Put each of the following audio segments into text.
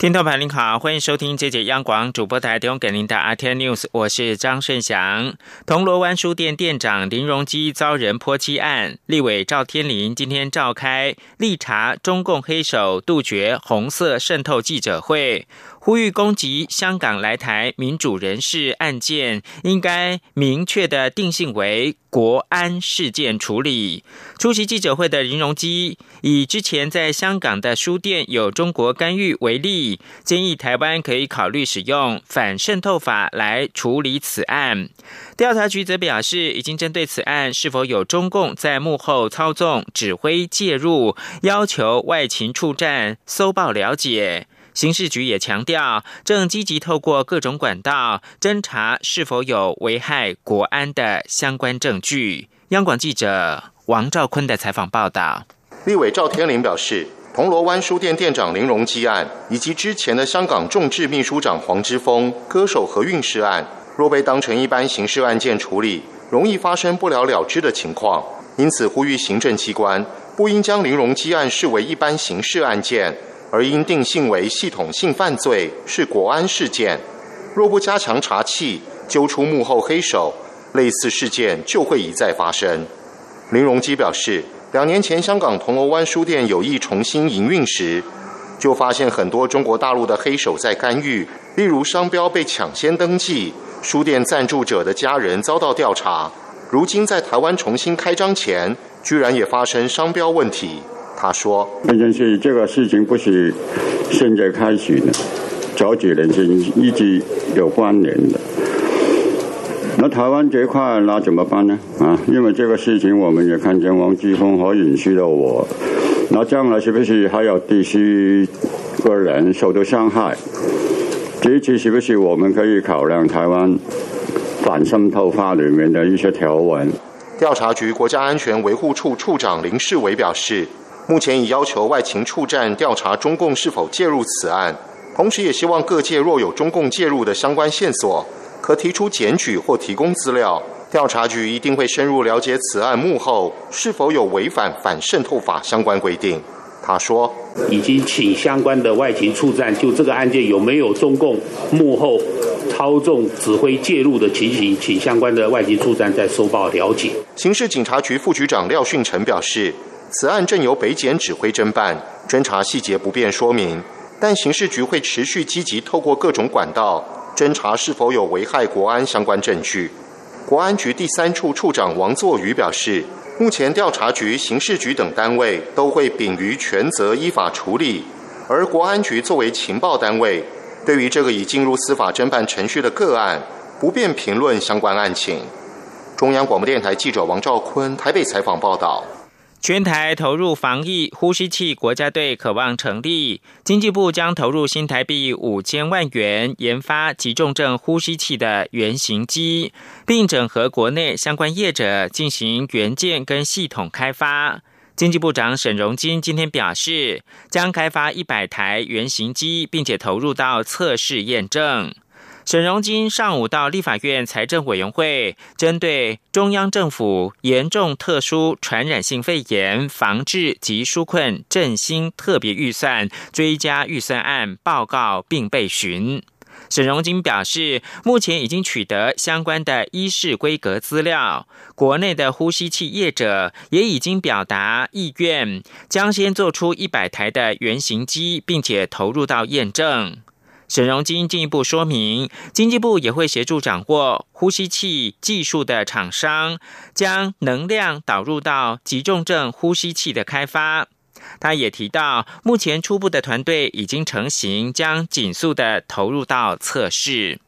听众朋友您好，欢迎收听这节央广主播台提供给您的 RT News，我是张顺祥。铜锣湾书店店长林荣基遭人泼漆案，立委赵天林今天召开立查中共黑手，杜绝红色渗透记者会。呼吁攻击香港来台民主人士案件，应该明确的定性为国安事件处理。出席记者会的林荣基以之前在香港的书店有中国干预为例，建议台湾可以考虑使用反渗透法来处理此案。调查局则表示，已经针对此案是否有中共在幕后操纵、指挥、介入，要求外勤处站搜报了解。刑事局也强调，正积极透过各种管道侦查是否有危害国安的相关证据。央广记者王兆坤的采访报道。立委赵天麟表示，铜锣湾书店店长林荣基案，以及之前的香港众志秘书长黄之锋、歌手何韵诗案，若被当成一般刑事案件处理，容易发生不了了之的情况，因此呼吁行政机关不应将林荣基案视为一般刑事案件。而应定性为系统性犯罪，是国安事件。若不加强查缉，揪出幕后黑手，类似事件就会一再发生。林荣基表示，两年前香港铜锣湾书店有意重新营运时，就发现很多中国大陆的黑手在干预，例如商标被抢先登记，书店赞助者的家人遭到调查。如今在台湾重新开张前，居然也发生商标问题。他说：“这件事，这个事情不是现在开始的，早几年是一直有关联的。那台湾这块那怎么办呢？啊，因为这个事情我们也看见王继峰和允许的我，那将来是不是还有第四个人受到伤害？这次是不是我们可以考量台湾反渗透法里面的一些条文？”调查局国家安全维护处处长林世伟表示。目前已要求外勤处站调查中共是否介入此案，同时也希望各界若有中共介入的相关线索，可提出检举或提供资料。调查局一定会深入了解此案幕后是否有违反反渗透法相关规定。他说，已经请相关的外勤处站就这个案件有没有中共幕后操纵、指挥、介入的情形，请相关的外勤处站再收报了解。刑事警察局副局长廖训成表示。此案正由北检指挥侦办，侦查细节不便说明，但刑事局会持续积极透过各种管道侦查是否有危害国安相关证据。国安局第三处处长王作瑜表示，目前调查局、刑事局等单位都会秉于权责依法处理，而国安局作为情报单位，对于这个已进入司法侦办程序的个案，不便评论相关案情。中央广播电台记者王兆坤台北采访报道。全台投入防疫呼吸器国家队渴望成立，经济部将投入新台币五千万元研发急重症呼吸器的原型机，并整合国内相关业者进行元件跟系统开发。经济部长沈荣金今天表示，将开发一百台原型机，并且投入到测试验证。沈荣金上午到立法院财政委员会，针对中央政府严重特殊传染性肺炎防治及纾困振兴特别预算追加预算案报告并被询。沈荣金表示，目前已经取得相关的医事规格资料，国内的呼吸器业者也已经表达意愿，将先做出一百台的原型机，并且投入到验证。沈荣金进一步说明，经济部也会协助掌握呼吸器技术的厂商，将能量导入到急重症呼吸器的开发。他也提到，目前初步的团队已经成型，将紧速的投入到测试。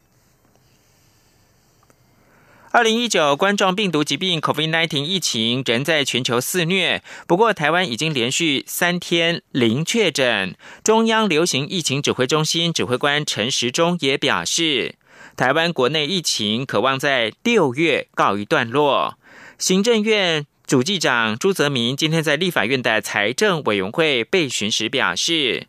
二零一九冠状病毒疾病 （COVID-19） 疫情仍在全球肆虐，不过台湾已经连续三天零确诊。中央流行疫情指挥中心指挥官陈时中也表示，台湾国内疫情渴望在六月告一段落。行政院主计长朱泽民今天在立法院的财政委员会被询时表示。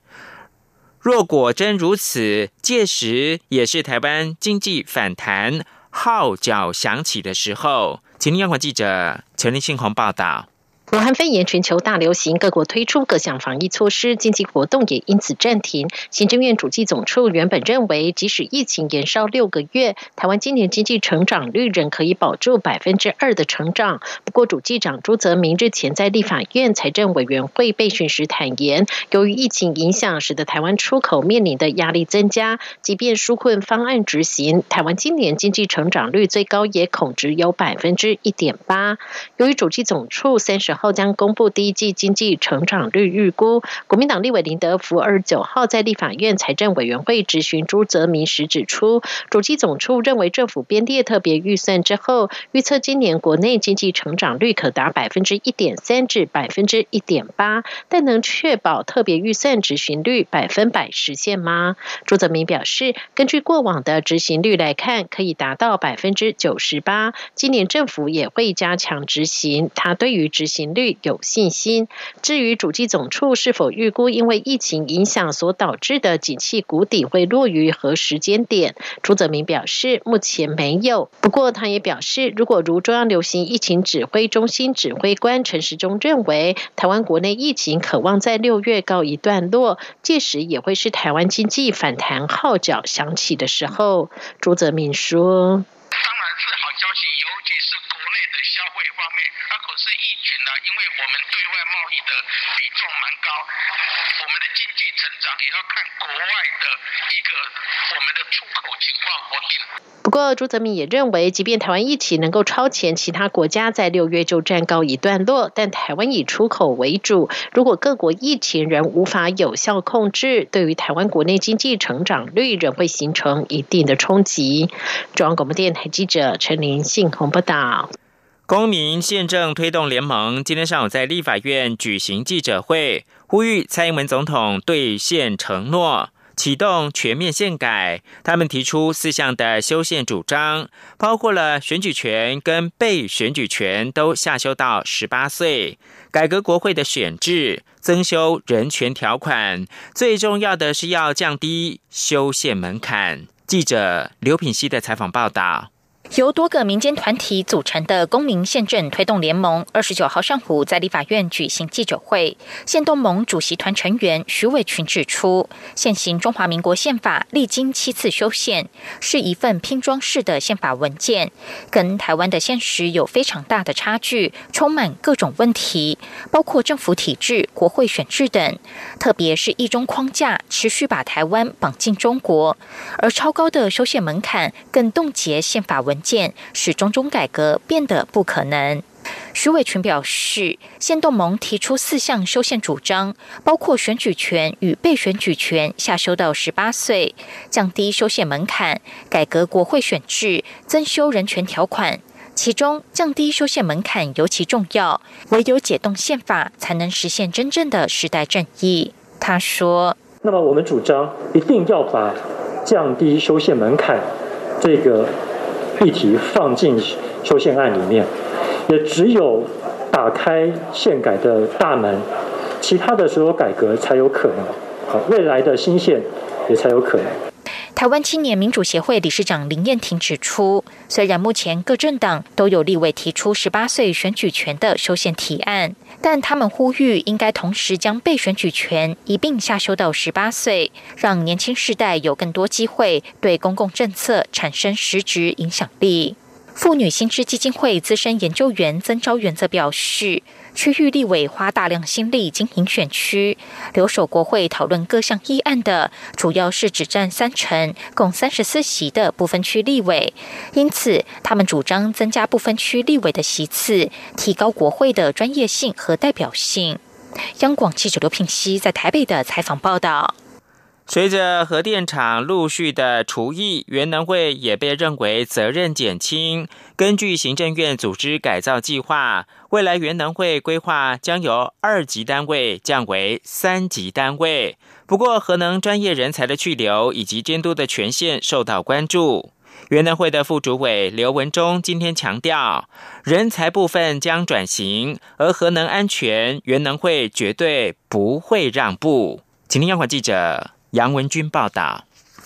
若果真如此，届时也是台湾经济反弹号角响起的时候。请央广记者陈立信鸿报道。武汉肺炎全球大流行，各国推出各项防疫措施，经济活动也因此暂停。行政院主计总处原本认为，即使疫情延烧六个月，台湾今年经济成长率仍可以保住百分之二的成长。不过，主计长朱泽明日前在立法院财政委员会备询时坦言，由于疫情影响，使得台湾出口面临的压力增加。即便纾困方案执行，台湾今年经济成长率最高也恐只有百分之一点八。由于主计总处三十后将公布第一季经济成长率预估。国民党立委林德福二十九号在立法院财政委员会质询朱泽民时指出，主计总处认为政府编列特别预算之后，预测今年国内经济成长率可达百分之一点三至百分之一点八，但能确保特别预算执行率百分百实现吗？朱泽民表示，根据过往的执行率来看，可以达到百分之九十八。今年政府也会加强执行，他对于执行。率有信心。至于主计总处是否预估因为疫情影响所导致的景气谷底会落于何时间点，朱泽明表示目前没有。不过他也表示，如果如中央流行疫情指挥中心指挥官陈时中认为，台湾国内疫情渴望在六月告一段落，届时也会是台湾经济反弹号角响起的时候。朱泽明说。不过，朱泽民也认为，即便台湾疫情能够超前其他国家，在六月就暂告一段落，但台湾以出口为主，如果各国疫情仍无法有效控制，对于台湾国内经济成长率仍会形成一定的冲击。中央广播电台记者陈林信鸿报道。公民宪政推动联盟今天上午在立法院举行记者会，呼吁蔡英文总统兑现承诺。启动全面宪改，他们提出四项的修宪主张，包括了选举权跟被选举权都下修到十八岁，改革国会的选制，增修人权条款，最重要的是要降低修宪门槛。记者刘品熙的采访报道。由多个民间团体组成的公民宪政推动联盟，二十九号上午在立法院举行记者会。宪动盟主席团成员徐伟群指出，现行中华民国宪法历经七次修宪，是一份拼装式的宪法文件，跟台湾的现实有非常大的差距，充满各种问题，包括政府体制、国会选制等。特别是一中框架持续把台湾绑进中国，而超高的修宪门槛更冻结宪法文。文件使种种改革变得不可能。徐伟群表示，宪动盟提出四项修宪主张，包括选举权与被选举权下修到十八岁，降低修宪门槛，改革国会选制，增修人权条款。其中，降低修宪门槛尤其重要，唯有解冻宪法，才能实现真正的时代正义。他说：“那么，我们主张一定要把降低修宪门槛这个。”议题放进修宪案里面，也只有打开宪改的大门，其他的所有改革才有可能，好，未来的新宪也才有可能。台湾青年民主协会理事长林燕婷指出，虽然目前各政党都有立委提出十八岁选举权的修宪提案，但他们呼吁应该同时将被选举权一并下修到十八岁，让年轻世代有更多机会对公共政策产生实质影响力。妇女新知基金会资深研究员曾昭元则表示。区域立委花大量心力经营选区，留守国会讨论各项议案的，主要是只占三成，共三十四席的部分区立委。因此，他们主张增加部分区立委的席次，提高国会的专业性和代表性。央广记者刘品熙在台北的采访报道。随着核电厂陆续的除役，原能会也被认为责任减轻。根据行政院组织改造计划，未来原能会规划将由二级单位降为三级单位。不过，核能专业人才的去留以及监督的权限受到关注。原能会的副主委刘文忠今天强调，人才部分将转型，而核能安全，原能会绝对不会让步。请听央广记者。杨文军报道。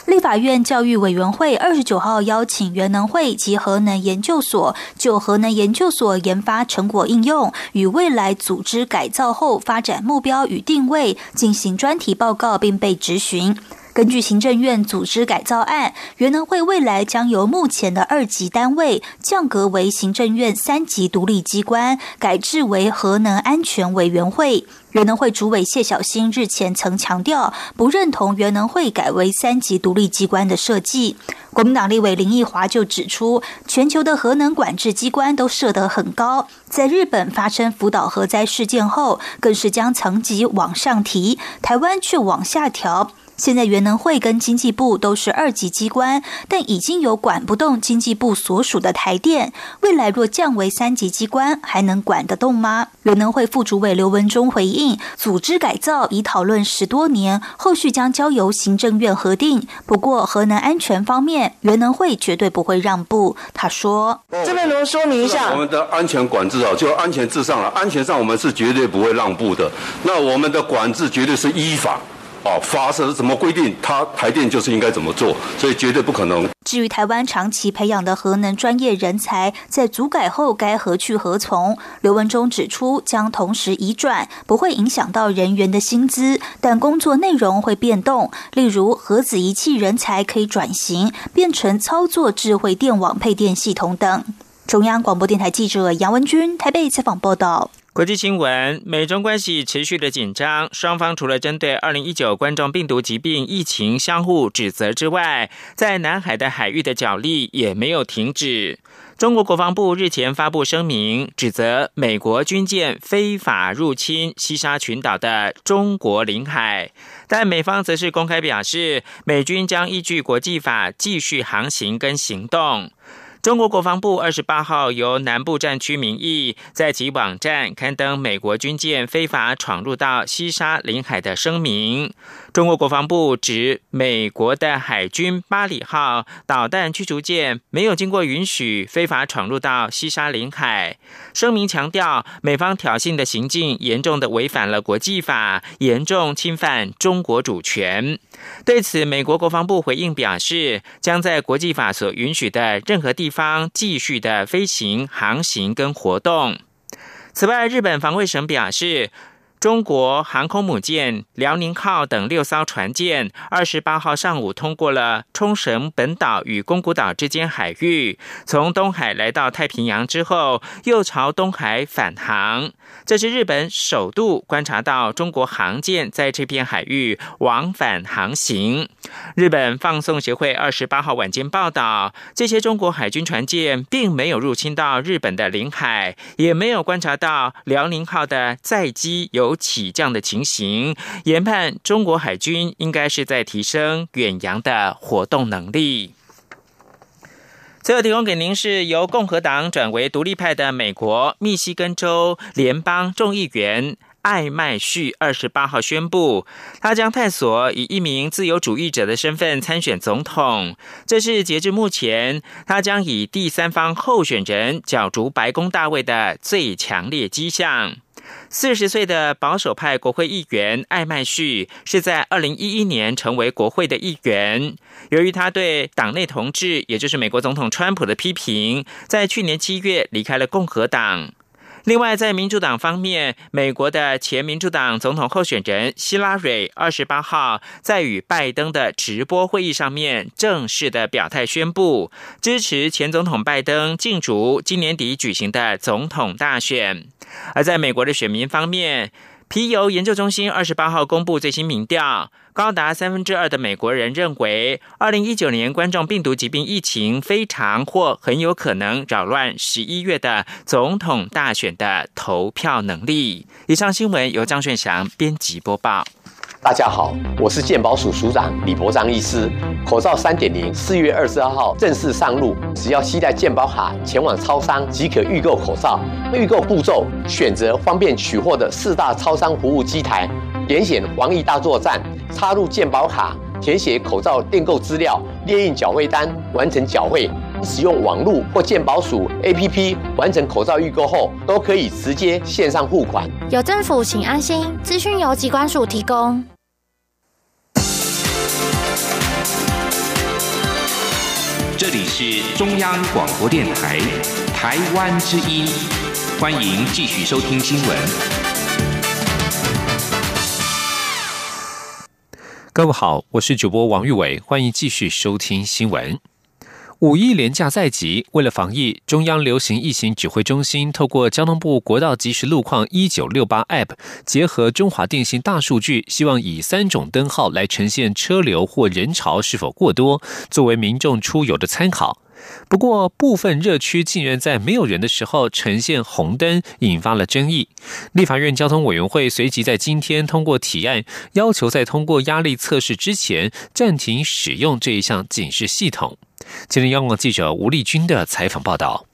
立法院教育委员会二十九号邀请原能会及核能研究所就核能研究所研发成果应用与未来组织改造后发展目标与定位进行专题报告，并被质询。根据行政院组织改造案，原能会未来将由目前的二级单位降格为行政院三级独立机关，改制为核能安全委员会。原能会主委谢小新日前曾强调，不认同原能会改为三级独立机关的设计。国民党立委林奕华就指出，全球的核能管制机关都设得很高，在日本发生福岛核灾事件后，更是将层级往上提，台湾却往下调。现在原能会跟经济部都是二级机关，但已经有管不动经济部所属的台电。未来若降为三级机关，还能管得动吗？原能会副主委刘文忠回应：组织改造已讨论十多年，后续将交由行政院核定。不过核能安全方面，原能会绝对不会让步。他说：“这边能说明一下，我们的安全管制啊，就安全至上了，安全上我们是绝对不会让步的。那我们的管制绝对是依法。”哦，发射是怎么规定？它台电就是应该怎么做，所以绝对不可能。至于台湾长期培养的核能专业人才，在组改后该何去何从？刘文忠指出，将同时移转，不会影响到人员的薪资，但工作内容会变动。例如，核子仪器人才可以转型，变成操作智慧电网配电系统等。中央广播电台记者杨文君台北采访报道。国际新闻：美中关系持续的紧张，双方除了针对二零一九冠状病毒疾病疫情相互指责之外，在南海的海域的角力也没有停止。中国国防部日前发布声明，指责美国军舰非法入侵西沙群岛的中国领海，但美方则是公开表示，美军将依据国际法继续航行跟行动。中国国防部二十八号由南部战区名义在其网站刊登美国军舰非法闯入到西沙领海的声明。中国国防部指，美国的海军巴里号导弹驱逐舰没有经过允许非法闯入到西沙领海。声明强调，美方挑衅的行径严重的违反了国际法，严重侵犯中国主权。对此，美国国防部回应表示，将在国际法所允许的任何地方继续的飞行、航行跟活动。此外，日本防卫省表示。中国航空母舰“辽宁号”等六艘船舰，二十八号上午通过了冲绳本岛与宫古岛之间海域，从东海来到太平洋之后，又朝东海返航。这是日本首度观察到中国航舰在这片海域往返航行。日本放送协会二十八号晚间报道，这些中国海军船舰并没有入侵到日本的领海，也没有观察到“辽宁号”的载机有。有起降的情形，研判中国海军应该是在提升远洋的活动能力。最后提供给您是由共和党转为独立派的美国密西根州联邦众议员艾麦旭二十八号宣布，他将探索以一名自由主义者的身份参选总统。这是截至目前他将以第三方候选人角逐白宫大位的最强烈迹象。四十岁的保守派国会议员艾麦旭是在二零一一年成为国会的议员。由于他对党内同志，也就是美国总统川普的批评，在去年七月离开了共和党。另外，在民主党方面，美国的前民主党总统候选人希拉蕊二十八号在与拜登的直播会议上面正式的表态宣布支持前总统拜登竞逐今年底举行的总统大选。而在美国的选民方面，皮尤研究中心二十八号公布最新民调。高达三分之二的美国人认为，二零一九年冠状病毒疾病疫情非常或很有可能扰乱十一月的总统大选的投票能力。以上新闻由张炫翔编辑播报。大家好，我是健保署署长李博章医师。口罩三点零四月二十二号正式上路，只要携带健保卡前往超商即可预购口罩。预购步骤：选择方便取货的四大超商服务机台，点选防疫大作战。插入健保卡，填写口罩订购资料，列印缴费单，完成缴费。使用网络或健保署 APP 完成口罩预购后，都可以直接线上付款。有政府，请安心。资讯由机关署提供。这里是中央广播电台，台湾之音。欢迎继续收听新闻。各位好，我是主播王玉伟，欢迎继续收听新闻。五一连假在即，为了防疫，中央流行疫情指挥中心透过交通部国道即时路况一九六八 App，结合中华电信大数据，希望以三种灯号来呈现车流或人潮是否过多，作为民众出游的参考。不过，部分热区竟然在没有人的时候呈现红灯，引发了争议。立法院交通委员会随即在今天通过提案，要求在通过压力测试之前暂停使用这一项警示系统。今天，央广记者吴丽君的采访报道。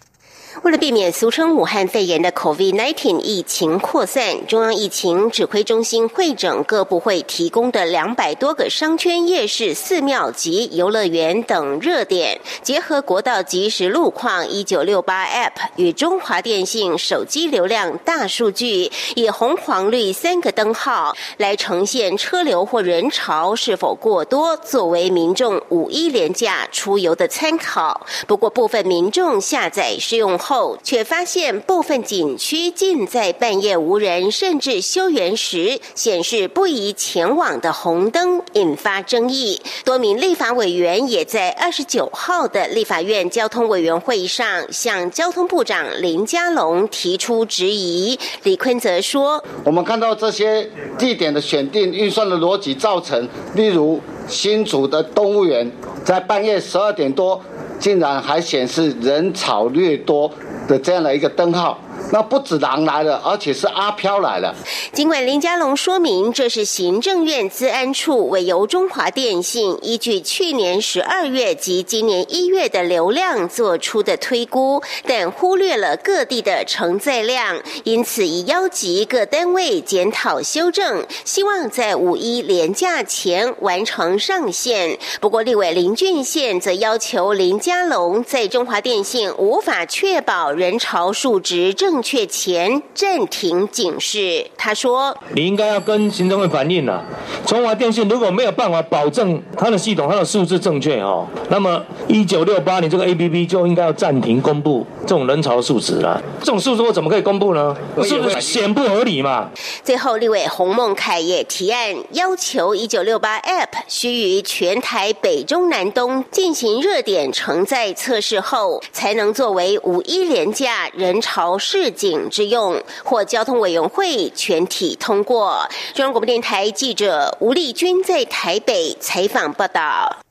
为了避免俗称武汉肺炎的 COVID-19 疫情扩散，中央疫情指挥中心会诊各部会提供的两百多个商圈、夜市、寺庙及游乐园等热点，结合国道即时路况一九六八 App 与中华电信手机流量大数据，以红、黄、绿三个灯号来呈现车流或人潮是否过多，作为民众五一连假出游的参考。不过，部分民众下载试用。后却发现部分景区竟在半夜无人甚至休园时显示不宜前往的红灯，引发争议。多名立法委员也在二十九号的立法院交通委员会上向交通部长林佳龙提出质疑。李坤则说：“我们看到这些地点的选定预算的逻辑，造成例如新竹的动物园在半夜十二点多。”竟然还显示人潮略多的这样的一个灯号。那不止狼来了，而且是阿飘来了。尽管林佳龙说明这是行政院资安处委由中华电信依据去年十二月及今年一月的流量做出的推估，但忽略了各地的承载量，因此已邀集各单位检讨修正，希望在五一连假前完成上线。不过立委林俊宪则要求林佳龙在中华电信无法确保人潮数值正。确前暂停警示。他说：“你应该要跟行政会反映了。中华电信如果没有办法保证它的系统、它的数字正确哦，那么一九六八你这个 A P P 就应该要暂停公布这种人潮数值了。这种数字我怎么可以公布呢？是不是显不合理嘛？”最后，立委洪孟凯也提案要求一九六八 App 需于全台北中南东进行热点承载测试后，才能作为五一连架人潮市。井之用，获交通委员会全体通过。中央广播电台记者吴丽君在台北采访报道。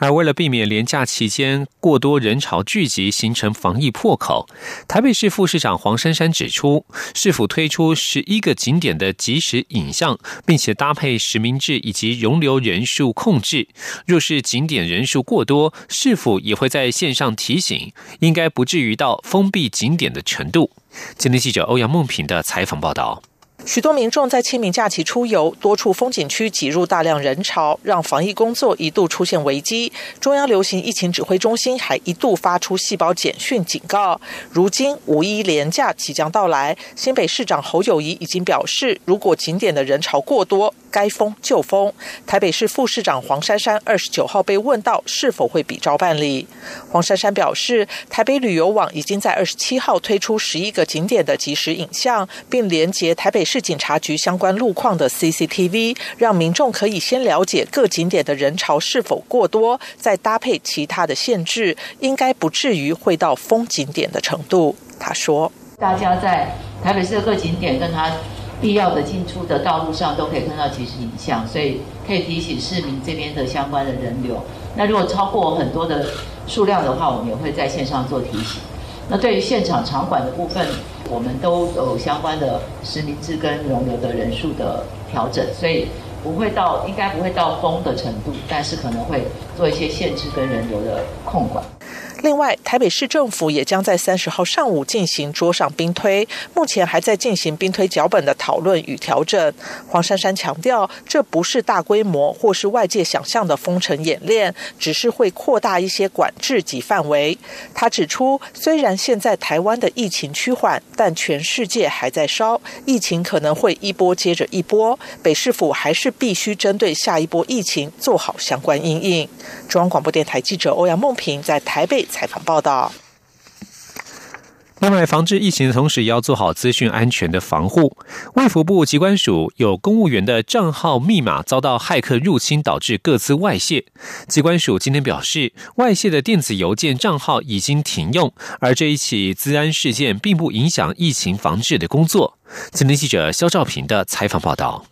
而为了避免廉假期间过多人潮聚集，形成防疫破口，台北市副市长黄珊珊指出，是否推出十一个景点的即时影像，并且搭配实名制以及容留人数控制。若是景点人数过多，是否也会在线上提醒？应该不至于到封闭景点的程度。今天记者欧阳梦平的采访报道。许多民众在清明假期出游，多处风景区挤入大量人潮，让防疫工作一度出现危机。中央流行疫情指挥中心还一度发出细胞简讯警告。如今五一连假即将到来，新北市长侯友谊已经表示，如果景点的人潮过多，该封就封。台北市副市长黄珊珊二十九号被问到是否会比照办理，黄珊珊表示，台北旅游网已经在二十七号推出十一个景点的即时影像，并连接台北。市警察局相关路况的 CCTV，让民众可以先了解各景点的人潮是否过多，再搭配其他的限制，应该不至于会到封景点的程度。他说：“大家在台北市各景点跟他必要的进出的道路上都可以看到即时影像，所以可以提醒市民这边的相关的人流。那如果超过很多的数量的话，我们也会在线上做提醒。那对于现场场馆的部分。”我们都有相关的实名制跟容留的人数的调整，所以不会到应该不会到封的程度，但是可能会做一些限制跟人流的控管。另外，台北市政府也将在三十号上午进行桌上兵推，目前还在进行兵推脚本的讨论与调整。黄珊珊强调，这不是大规模或是外界想象的封城演练，只是会扩大一些管制及范围。他指出，虽然现在台湾的疫情趋缓，但全世界还在烧，疫情可能会一波接着一波。北市府还是必须针对下一波疫情做好相关应应。中央广播电台记者欧阳梦平在台北采访报道。另外，防治疫情的同时，也要做好资讯安全的防护。卫福部机关署有公务员的账号密码遭到骇客入侵，导致各自外泄。机关署今天表示，外泄的电子邮件账号已经停用，而这一起资安事件并不影响疫情防治的工作。今天记者肖兆平的采访报道。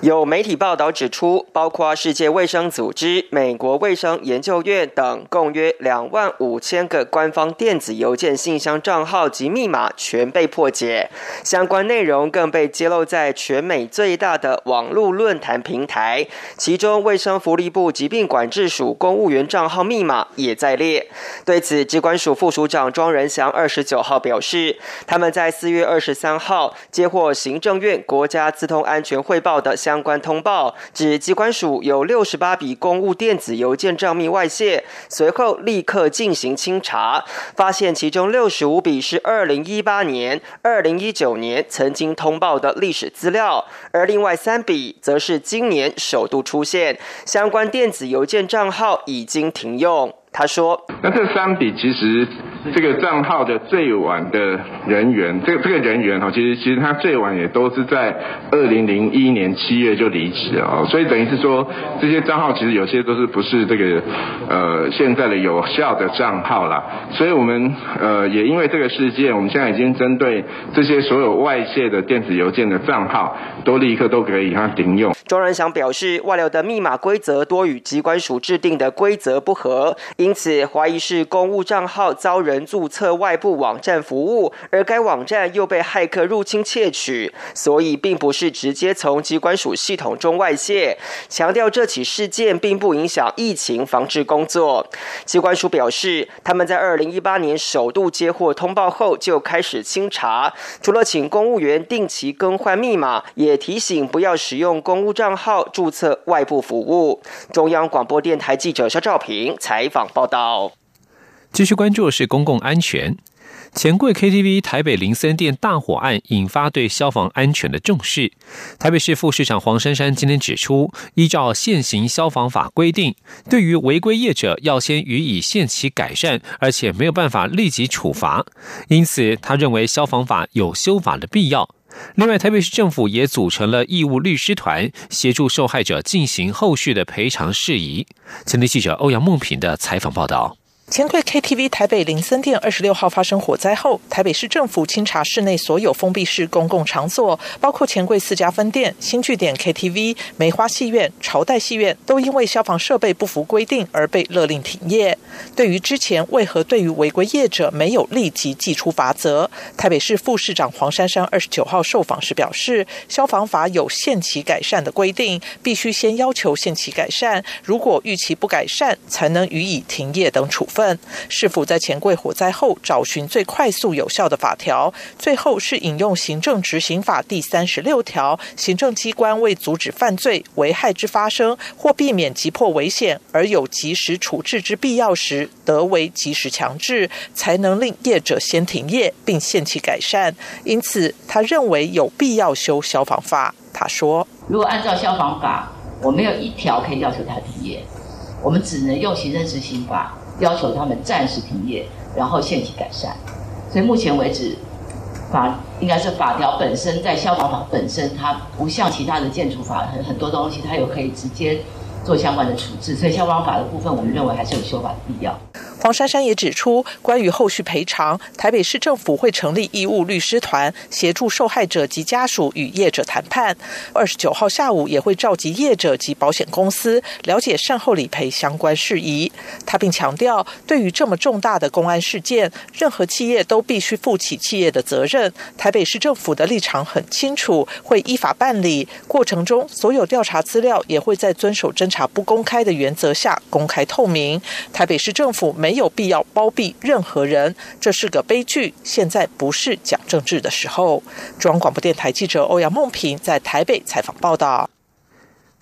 有媒体报道指出，包括世界卫生组织、美国卫生研究院等，共约两万五千个官方电子邮件信箱账号及密码全被破解，相关内容更被揭露在全美最大的网络论坛平台，其中卫生福利部疾病管制署公务员账号密码也在列。对此，机关署副署长庄仁祥二十九号表示，他们在四月二十三号接获行政院国家资通安全汇报的相。相关通报指，机关署有六十八笔公务电子邮件账密外泄，随后立刻进行清查，发现其中六十五笔是二零一八年、二零一九年曾经通报的历史资料，而另外三笔则是今年首度出现，相关电子邮件账号已经停用。他说：“那这三笔其实。”这个账号的最晚的人员，这个这个人员哈，其实其实他最晚也都是在二零零一年七月就离职了，所以等于是说这些账号其实有些都是不是这个呃现在的有效的账号啦，所以我们呃也因为这个事件，我们现在已经针对这些所有外泄的电子邮件的账号，都立刻都可以它停用。庄仁祥表示，外流的密码规则多与机关署制定的规则不合，因此怀疑是公务账号遭人。人注册外部网站服务，而该网站又被骇客入侵窃取，所以并不是直接从机关署系统中外泄。强调这起事件并不影响疫情防治工作。机关署表示，他们在二零一八年首度接获通报后就开始清查，除了请公务员定期更换密码，也提醒不要使用公务账号注册外部服务。中央广播电台记者肖兆平采访报道。继续关注的是公共安全。钱柜 KTV 台北林森店大火案引发对消防安全的重视。台北市副市长黄珊珊今天指出，依照现行消防法规定，对于违规业者要先予以限期改善，而且没有办法立即处罚。因此，他认为消防法有修法的必要。另外，台北市政府也组成了义务律师团，协助受害者进行后续的赔偿事宜。前天记者欧阳梦平的采访报道。钱柜 KTV 台北林森店二十六号发生火灾后，台北市政府清查室内所有封闭式公共场所，包括钱柜四家分店、新据点 KTV、梅花戏院、朝代戏院，都因为消防设备不符规定而被勒令停业。对于之前为何对于违规业者没有立即寄出罚则，台北市副市长黄珊珊二十九号受访时表示，消防法有限期改善的规定，必须先要求限期改善，如果逾期不改善，才能予以停业等处罚。分是否在钱柜火灾后找寻最快速有效的法条？最后是引用行政执行法第三十六条，行政机关为阻止犯罪、危害之发生或避免急迫危险而有及时处置之必要时，得为及时强制，才能令业者先停业并限期改善。因此，他认为有必要修消防法。他说：“如果按照消防法，我没有一条可以要求他停业，我们只能用行政执行法。”要求他们暂时停业，然后限期改善。所以目前为止，法应该是法条本身在消防法本身，它不像其他的建筑法很很多东西，它有可以直接做相关的处置。所以消防法的部分，我们认为还是有修法的必要。黄珊珊也指出，关于后续赔偿，台北市政府会成立义务律师团，协助受害者及家属与业者谈判。二十九号下午也会召集业者及保险公司，了解善后理赔相关事宜。他并强调，对于这么重大的公安事件，任何企业都必须负起企业的责任。台北市政府的立场很清楚，会依法办理。过程中，所有调查资料也会在遵守侦查不公开的原则下公开透明。台北市政府没。没有必要包庇任何人，这是个悲剧。现在不是讲政治的时候。中央广播电台记者欧阳梦平在台北采访报道。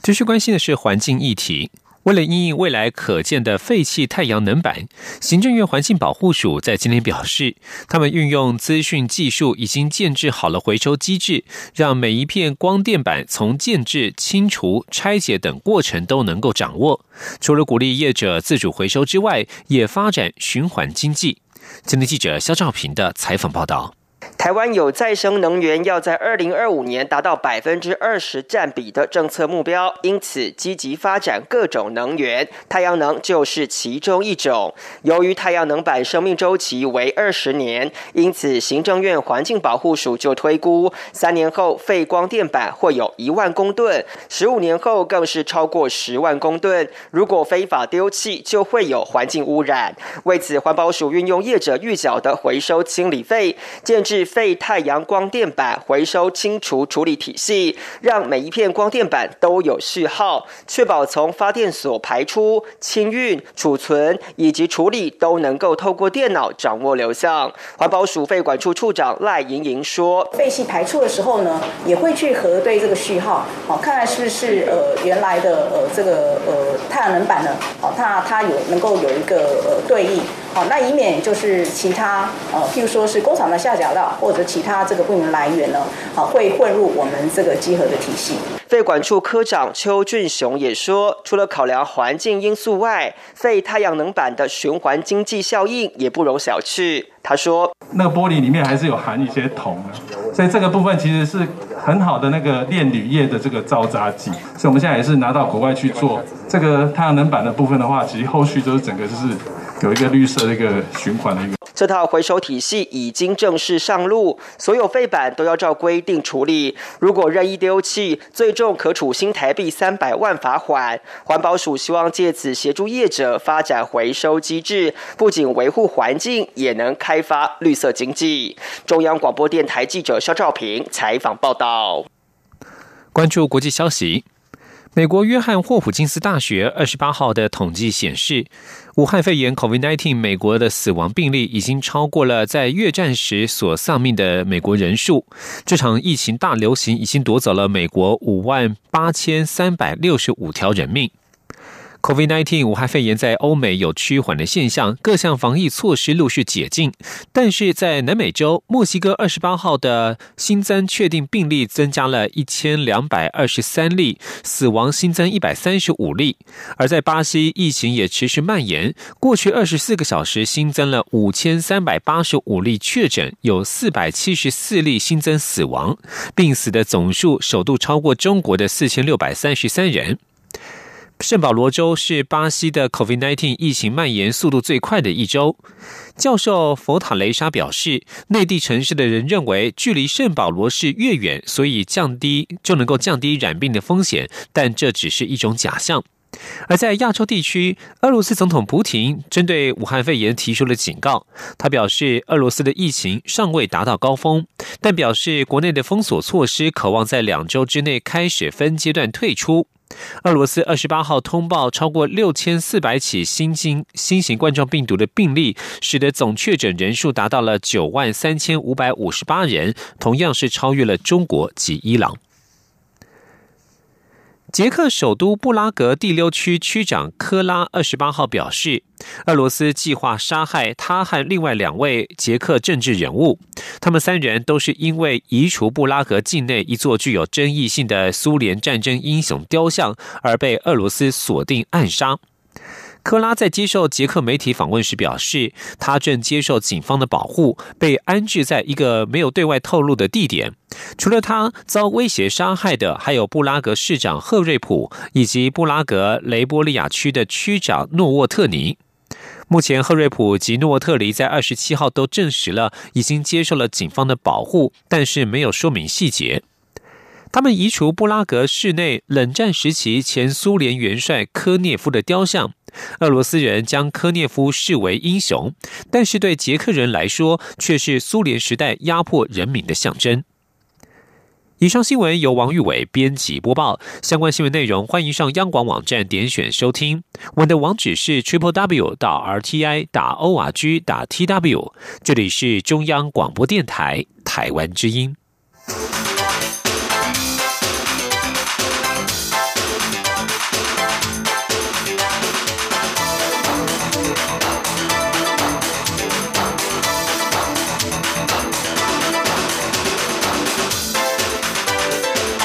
继续关心的是环境议题。为了应应未来可见的废弃太阳能板，行政院环境保护署在今天表示，他们运用资讯技术，已经建制好了回收机制，让每一片光电板从建制、清除、拆解等过程都能够掌握。除了鼓励业者自主回收之外，也发展循环经济。今天记者肖兆平的采访报道。台湾有再生能源要在二零二五年达到百分之二十占比的政策目标，因此积极发展各种能源，太阳能就是其中一种。由于太阳能板生命周期为二十年，因此行政院环境保护署就推估，三年后废光电板会有一万公吨，十五年后更是超过十万公吨。如果非法丢弃，就会有环境污染。为此，环保署运用业者预缴的回收清理费，建制。废太阳光电板回收清除处理体系，让每一片光电板都有序号，确保从发电所排出、清运、储存以及处理都能够透过电脑掌握流向。环保署废管处处长赖莹莹说：“废气排出的时候呢，也会去核对这个序号，好，看看是不是呃原来的呃这个呃太阳能板呢，好，它它有能够有一个呃对应。”好，那以免就是其他呃，譬如说是工厂的下脚料，或者其他这个不明来源呢，好会混入我们这个集合的体系。废管处科长邱俊雄也说，除了考量环境因素外，废太阳能板的循环经济效应也不容小觑。他说，那个玻璃里面还是有含一些铜啊，所以这个部分其实是很好的那个炼铝业的这个造渣剂，所以我们现在也是拿到国外去做这个太阳能板的部分的话，其实后续都是整个就是。有一个绿色的一个循环的一个，这套回收体系已经正式上路，所有废板都要照规定处理。如果任意丢弃，最重可处新台币三百万罚款。环保署希望借此协助业者发展回收机制，不仅维护环境，也能开发绿色经济。中央广播电台记者肖兆平采访报道。关注国际消息。美国约翰霍普金斯大学二十八号的统计显示，武汉肺炎 （COVID-19） 美国的死亡病例已经超过了在越战时所丧命的美国人数。这场疫情大流行已经夺走了美国五万八千三百六十五条人命。COVID-19 武汉肺炎在欧美有趋缓的现象，各项防疫措施陆续解禁。但是在南美洲，墨西哥二十八号的新增确定病例增加了一千两百二十三例，死亡新增一百三十五例。而在巴西，疫情也持续蔓延，过去二十四个小时新增了五千三百八十五例确诊，有四百七十四例新增死亡，病死的总数首度超过中国的四千六百三十三人。圣保罗州是巴西的 COVID-19 疫情蔓延速度最快的一周。教授佛塔雷莎表示，内地城市的人认为距离圣保罗市越远，所以降低就能够降低染病的风险，但这只是一种假象。而在亚洲地区，俄罗斯总统普京针对武汉肺炎提出了警告。他表示，俄罗斯的疫情尚未达到高峰，但表示国内的封锁措施渴望在两周之内开始分阶段退出。俄罗斯二十八号通报超过六千四百起新型新型冠状病毒的病例，使得总确诊人数达到了九万三千五百五十八人，同样是超越了中国及伊朗。捷克首都布拉格第六区区长科拉二十八号表示，俄罗斯计划杀害他和另外两位捷克政治人物。他们三人都是因为移除布拉格境内一座具有争议性的苏联战争英雄雕像而被俄罗斯锁定暗杀。科拉在接受捷克媒体访问时表示，他正接受警方的保护，被安置在一个没有对外透露的地点。除了他遭威胁杀害的，还有布拉格市长赫瑞普以及布拉格雷波利亚区的区长诺沃特尼。目前，赫瑞普及诺沃特尼在二十七号都证实了已经接受了警方的保护，但是没有说明细节。他们移除布拉格市内冷战时期前苏联元帅科涅夫的雕像。俄罗斯人将科涅夫视为英雄，但是对捷克人来说却是苏联时代压迫人民的象征。以上新闻由王玉伟编辑播报。相关新闻内容欢迎上央广网站点选收听。我的网址是 triple w 到 r t i 打 o r g 打 t w。这里是中央广播电台台湾之音。